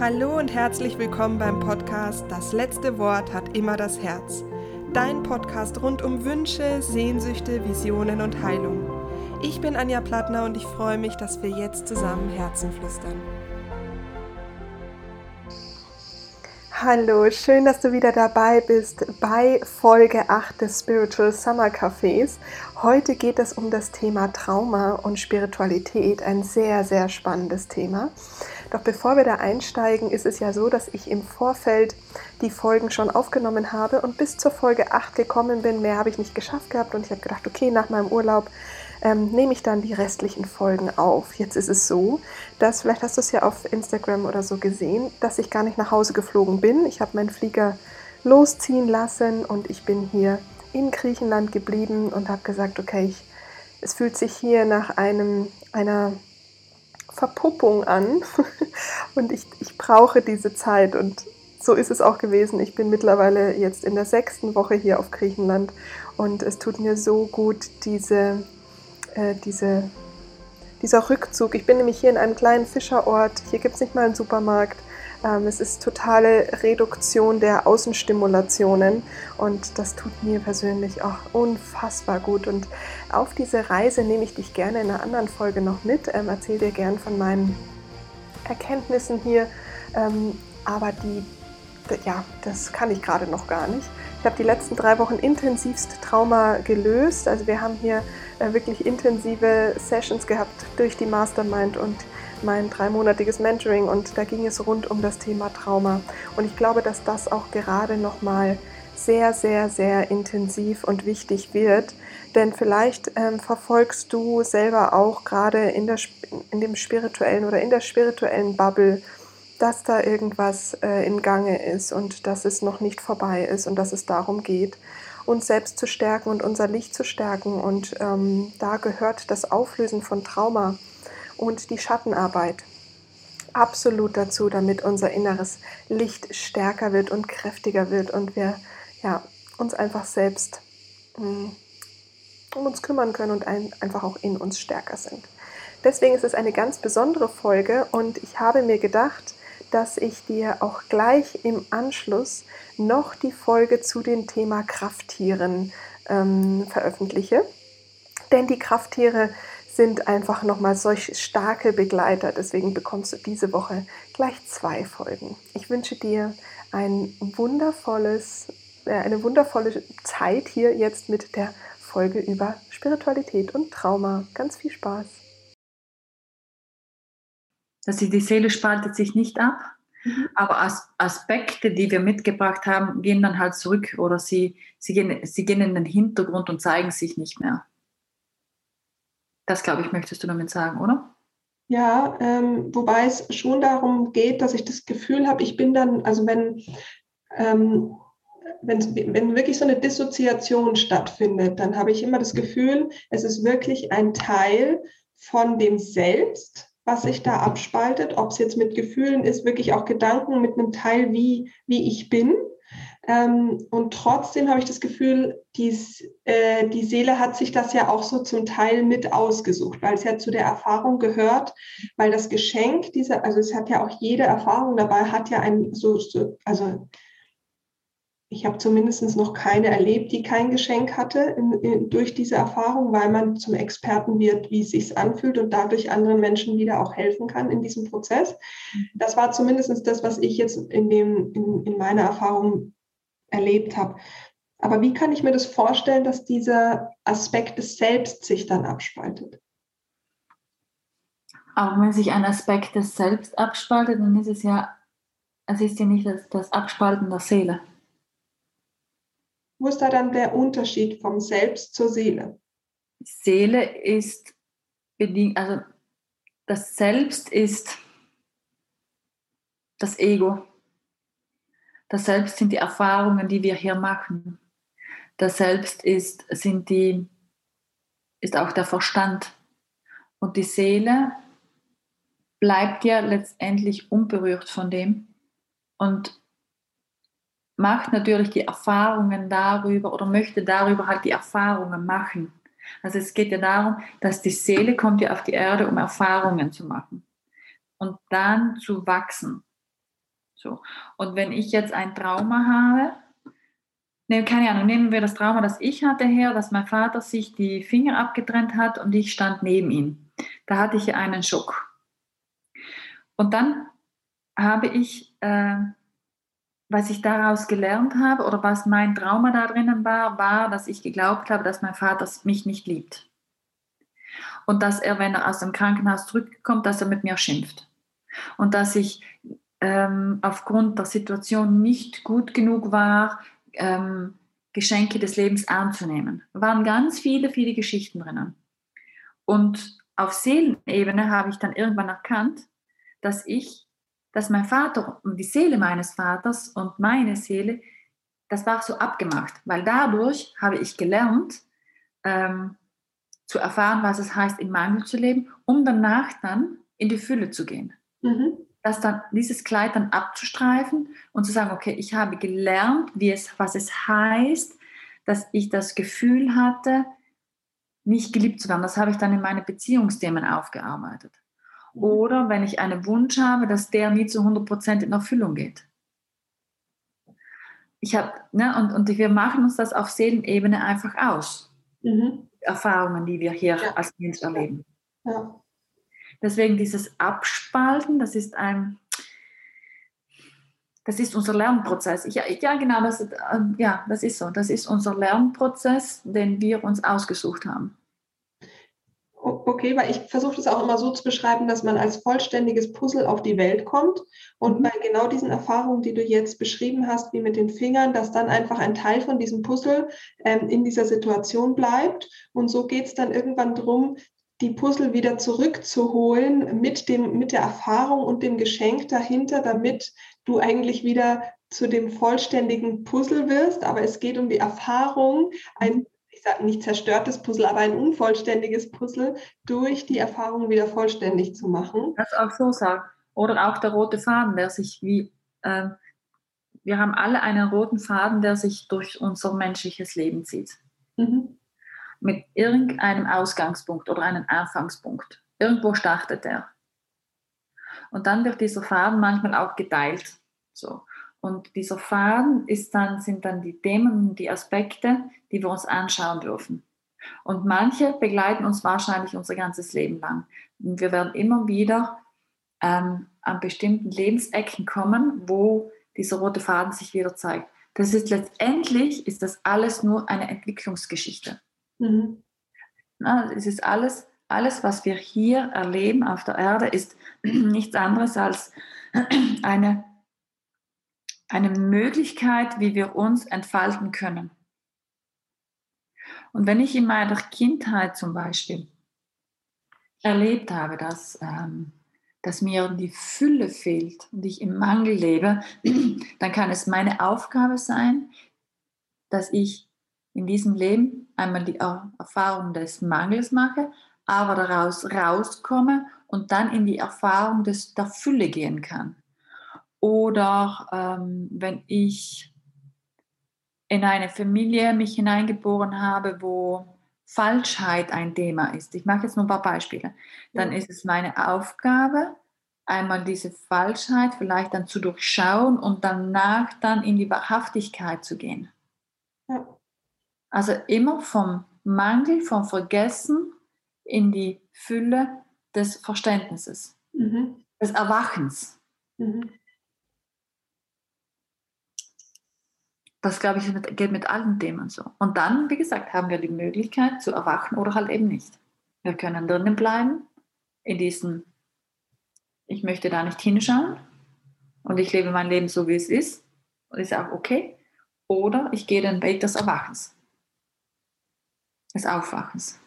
Hallo und herzlich willkommen beim Podcast Das letzte Wort hat immer das Herz. Dein Podcast rund um Wünsche, Sehnsüchte, Visionen und Heilung. Ich bin Anja Plattner und ich freue mich, dass wir jetzt zusammen Herzen flüstern. Hallo, schön, dass du wieder dabei bist bei Folge 8 des Spiritual Summer Cafés. Heute geht es um das Thema Trauma und Spiritualität, ein sehr, sehr spannendes Thema. Doch bevor wir da einsteigen, ist es ja so, dass ich im Vorfeld die Folgen schon aufgenommen habe und bis zur Folge 8 gekommen bin. Mehr habe ich nicht geschafft gehabt und ich habe gedacht, okay, nach meinem Urlaub ähm, nehme ich dann die restlichen Folgen auf. Jetzt ist es so, dass, vielleicht hast du es ja auf Instagram oder so gesehen, dass ich gar nicht nach Hause geflogen bin. Ich habe meinen Flieger losziehen lassen und ich bin hier in Griechenland geblieben und habe gesagt, okay, ich, es fühlt sich hier nach einem, einer Verpuppung an und ich, ich brauche diese Zeit und so ist es auch gewesen. Ich bin mittlerweile jetzt in der sechsten Woche hier auf Griechenland und es tut mir so gut, diese, äh, diese, dieser Rückzug. Ich bin nämlich hier in einem kleinen Fischerort. Hier gibt es nicht mal einen Supermarkt. Ähm, es ist totale Reduktion der Außenstimulationen und das tut mir persönlich auch unfassbar gut. Und auf diese Reise nehme ich dich gerne in einer anderen Folge noch mit, ähm, erzähle dir gern von meinen Erkenntnissen hier. Ähm, aber die, ja, das kann ich gerade noch gar nicht. Ich habe die letzten drei Wochen intensivst Trauma gelöst. Also wir haben hier äh, wirklich intensive Sessions gehabt durch die Mastermind und mein dreimonatiges Mentoring und da ging es rund um das Thema Trauma. Und ich glaube, dass das auch gerade nochmal sehr, sehr, sehr intensiv und wichtig wird. Denn vielleicht ähm, verfolgst du selber auch gerade in, in dem spirituellen oder in der spirituellen Bubble, dass da irgendwas äh, in Gange ist und dass es noch nicht vorbei ist und dass es darum geht, uns selbst zu stärken und unser Licht zu stärken. Und ähm, da gehört das Auflösen von Trauma und die Schattenarbeit absolut dazu, damit unser inneres Licht stärker wird und kräftiger wird und wir ja, uns einfach selbst hm, um uns kümmern können und ein, einfach auch in uns stärker sind. Deswegen ist es eine ganz besondere Folge und ich habe mir gedacht, dass ich dir auch gleich im Anschluss noch die Folge zu dem Thema Krafttieren ähm, veröffentliche. Denn die Krafttiere sind einfach nochmal solch starke Begleiter. Deswegen bekommst du diese Woche gleich zwei Folgen. Ich wünsche dir ein wundervolles, äh, eine wundervolle Zeit hier jetzt mit der Folge über Spiritualität und Trauma. Ganz viel Spaß. Also die Seele spaltet sich nicht ab, mhm. aber As Aspekte, die wir mitgebracht haben, gehen dann halt zurück oder sie, sie, gehen, sie gehen in den Hintergrund und zeigen sich nicht mehr. Das, glaube ich, möchtest du damit sagen, oder? Ja, ähm, wobei es schon darum geht, dass ich das Gefühl habe, ich bin dann, also wenn, ähm, wenn, wirklich so eine Dissoziation stattfindet, dann habe ich immer das Gefühl, es ist wirklich ein Teil von dem Selbst, was sich da abspaltet, ob es jetzt mit Gefühlen ist, wirklich auch Gedanken mit einem Teil, wie, wie ich bin. Ähm, und trotzdem habe ich das Gefühl, dies, äh, die Seele hat sich das ja auch so zum Teil mit ausgesucht, weil es ja zu der Erfahrung gehört, weil das Geschenk dieser, also es hat ja auch jede Erfahrung dabei, hat ja ein so, so also ich habe zumindest noch keine erlebt, die kein Geschenk hatte in, in, durch diese Erfahrung, weil man zum Experten wird, wie es sich anfühlt und dadurch anderen Menschen wieder auch helfen kann in diesem Prozess. Das war zumindest das, was ich jetzt in, dem, in, in meiner Erfahrung erlebt habe. Aber wie kann ich mir das vorstellen, dass dieser Aspekt des Selbst sich dann abspaltet? Aber wenn sich ein Aspekt des Selbst abspaltet, dann ist es ja, es ist ja nicht das, das Abspalten der Seele. Wo ist da dann der Unterschied vom Selbst zur Seele? Seele ist bedingt, also das Selbst ist das Ego. Das Selbst sind die Erfahrungen, die wir hier machen. Das Selbst ist, sind die, ist auch der Verstand. Und die Seele bleibt ja letztendlich unberührt von dem und macht natürlich die Erfahrungen darüber oder möchte darüber halt die Erfahrungen machen. Also es geht ja darum, dass die Seele kommt ja auf die Erde, um Erfahrungen zu machen und dann zu wachsen So. Und wenn ich jetzt ein Trauma habe, ne, keine Ahnung, nehmen wir das Trauma, das ich hatte her, dass mein Vater sich die Finger abgetrennt hat und ich stand neben ihm. Da hatte ich einen Schock. Und dann habe ich, äh, was ich daraus gelernt habe oder was mein Trauma da drinnen war, war, dass ich geglaubt habe, dass mein Vater mich nicht liebt. Und dass er, wenn er aus dem Krankenhaus zurückkommt, dass er mit mir schimpft. Und dass ich ähm, aufgrund der Situation nicht gut genug war, ähm, Geschenke des Lebens anzunehmen. Waren ganz viele, viele Geschichten drinnen. Und auf Seelenebene habe ich dann irgendwann erkannt, dass ich, dass mein Vater und die Seele meines Vaters und meine Seele, das war so abgemacht, weil dadurch habe ich gelernt, ähm, zu erfahren, was es heißt, im Mangel zu leben, um danach dann in die Fülle zu gehen. Mhm das dann, dieses Kleid dann abzustreifen und zu sagen, okay, ich habe gelernt, wie es, was es heißt, dass ich das Gefühl hatte, nicht geliebt zu werden. Das habe ich dann in meine Beziehungsthemen aufgearbeitet. Mhm. Oder wenn ich einen Wunsch habe, dass der nie zu 100% in Erfüllung geht. Ich habe, ne, und, und wir machen uns das auf Seelenebene einfach aus. Mhm. Erfahrungen, die wir hier ja. als Mensch erleben. Ja. Deswegen dieses Abspalten, das ist ein, das ist unser Lernprozess. Ich, ja, genau, das, äh, ja, das ist so. Das ist unser Lernprozess, den wir uns ausgesucht haben. Okay, weil ich versuche das auch immer so zu beschreiben, dass man als vollständiges Puzzle auf die Welt kommt und mhm. bei genau diesen Erfahrungen, die du jetzt beschrieben hast, wie mit den Fingern, dass dann einfach ein Teil von diesem Puzzle ähm, in dieser Situation bleibt. Und so geht es dann irgendwann darum, die Puzzle wieder zurückzuholen mit, dem, mit der Erfahrung und dem Geschenk dahinter, damit du eigentlich wieder zu dem vollständigen Puzzle wirst. Aber es geht um die Erfahrung, ein, ich sage nicht zerstörtes Puzzle, aber ein unvollständiges Puzzle durch die Erfahrung wieder vollständig zu machen. Das auch so sagen. Oder auch der rote Faden, der sich wie, äh, wir haben alle einen roten Faden, der sich durch unser menschliches Leben zieht. Mhm mit irgendeinem Ausgangspunkt oder einem Anfangspunkt. Irgendwo startet er. Und dann wird dieser Faden manchmal auch geteilt. So. Und dieser Faden ist dann, sind dann die Themen, die Aspekte, die wir uns anschauen dürfen. Und manche begleiten uns wahrscheinlich unser ganzes Leben lang. Und wir werden immer wieder ähm, an bestimmten Lebensecken kommen, wo dieser rote Faden sich wieder zeigt. Das ist letztendlich ist das alles nur eine Entwicklungsgeschichte. Mhm. Na, es ist alles, alles, was wir hier erleben auf der Erde, ist nichts anderes als eine, eine Möglichkeit, wie wir uns entfalten können. Und wenn ich in meiner Kindheit zum Beispiel erlebt habe, dass, ähm, dass mir die Fülle fehlt und ich im Mangel lebe, dann kann es meine Aufgabe sein, dass ich in diesem Leben einmal die Erfahrung des Mangels mache, aber daraus rauskomme und dann in die Erfahrung des, der Fülle gehen kann. Oder ähm, wenn ich in eine Familie mich hineingeboren habe, wo Falschheit ein Thema ist. Ich mache jetzt nur ein paar Beispiele. Dann ist es meine Aufgabe, einmal diese Falschheit vielleicht dann zu durchschauen und danach dann in die Wahrhaftigkeit zu gehen. Ja. Also immer vom Mangel, vom Vergessen in die Fülle des Verständnisses, mhm. des Erwachens. Mhm. Das, glaube ich, geht mit allen Themen so. Und dann, wie gesagt, haben wir die Möglichkeit zu erwachen oder halt eben nicht. Wir können drinnen bleiben, in diesem, ich möchte da nicht hinschauen und ich lebe mein Leben so, wie es ist und ist auch okay. Oder ich gehe den Weg des Erwachens des Aufwachens,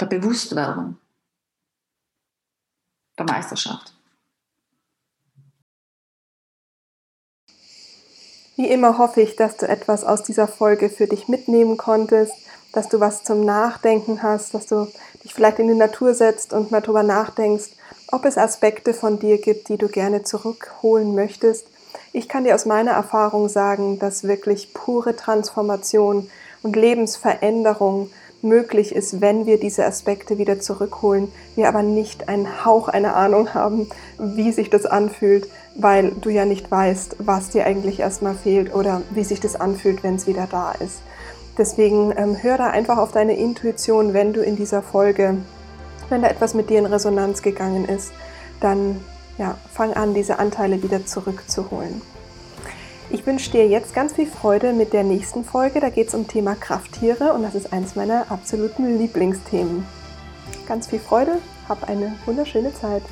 der Bewusstwerdung, der Meisterschaft. Wie immer hoffe ich, dass du etwas aus dieser Folge für dich mitnehmen konntest, dass du was zum Nachdenken hast, dass du dich vielleicht in die Natur setzt und mal drüber nachdenkst, ob es Aspekte von dir gibt, die du gerne zurückholen möchtest. Ich kann dir aus meiner Erfahrung sagen, dass wirklich pure Transformation und Lebensveränderung möglich ist, wenn wir diese Aspekte wieder zurückholen, wir aber nicht einen Hauch einer Ahnung haben, wie sich das anfühlt, weil du ja nicht weißt, was dir eigentlich erstmal fehlt oder wie sich das anfühlt, wenn es wieder da ist. Deswegen ähm, hör da einfach auf deine Intuition, wenn du in dieser Folge, wenn da etwas mit dir in Resonanz gegangen ist, dann ja, fang an, diese Anteile wieder zurückzuholen. Ich wünsche dir jetzt ganz viel Freude mit der nächsten Folge. Da geht es um Thema Krafttiere und das ist eins meiner absoluten Lieblingsthemen. Ganz viel Freude, hab eine wunderschöne Zeit.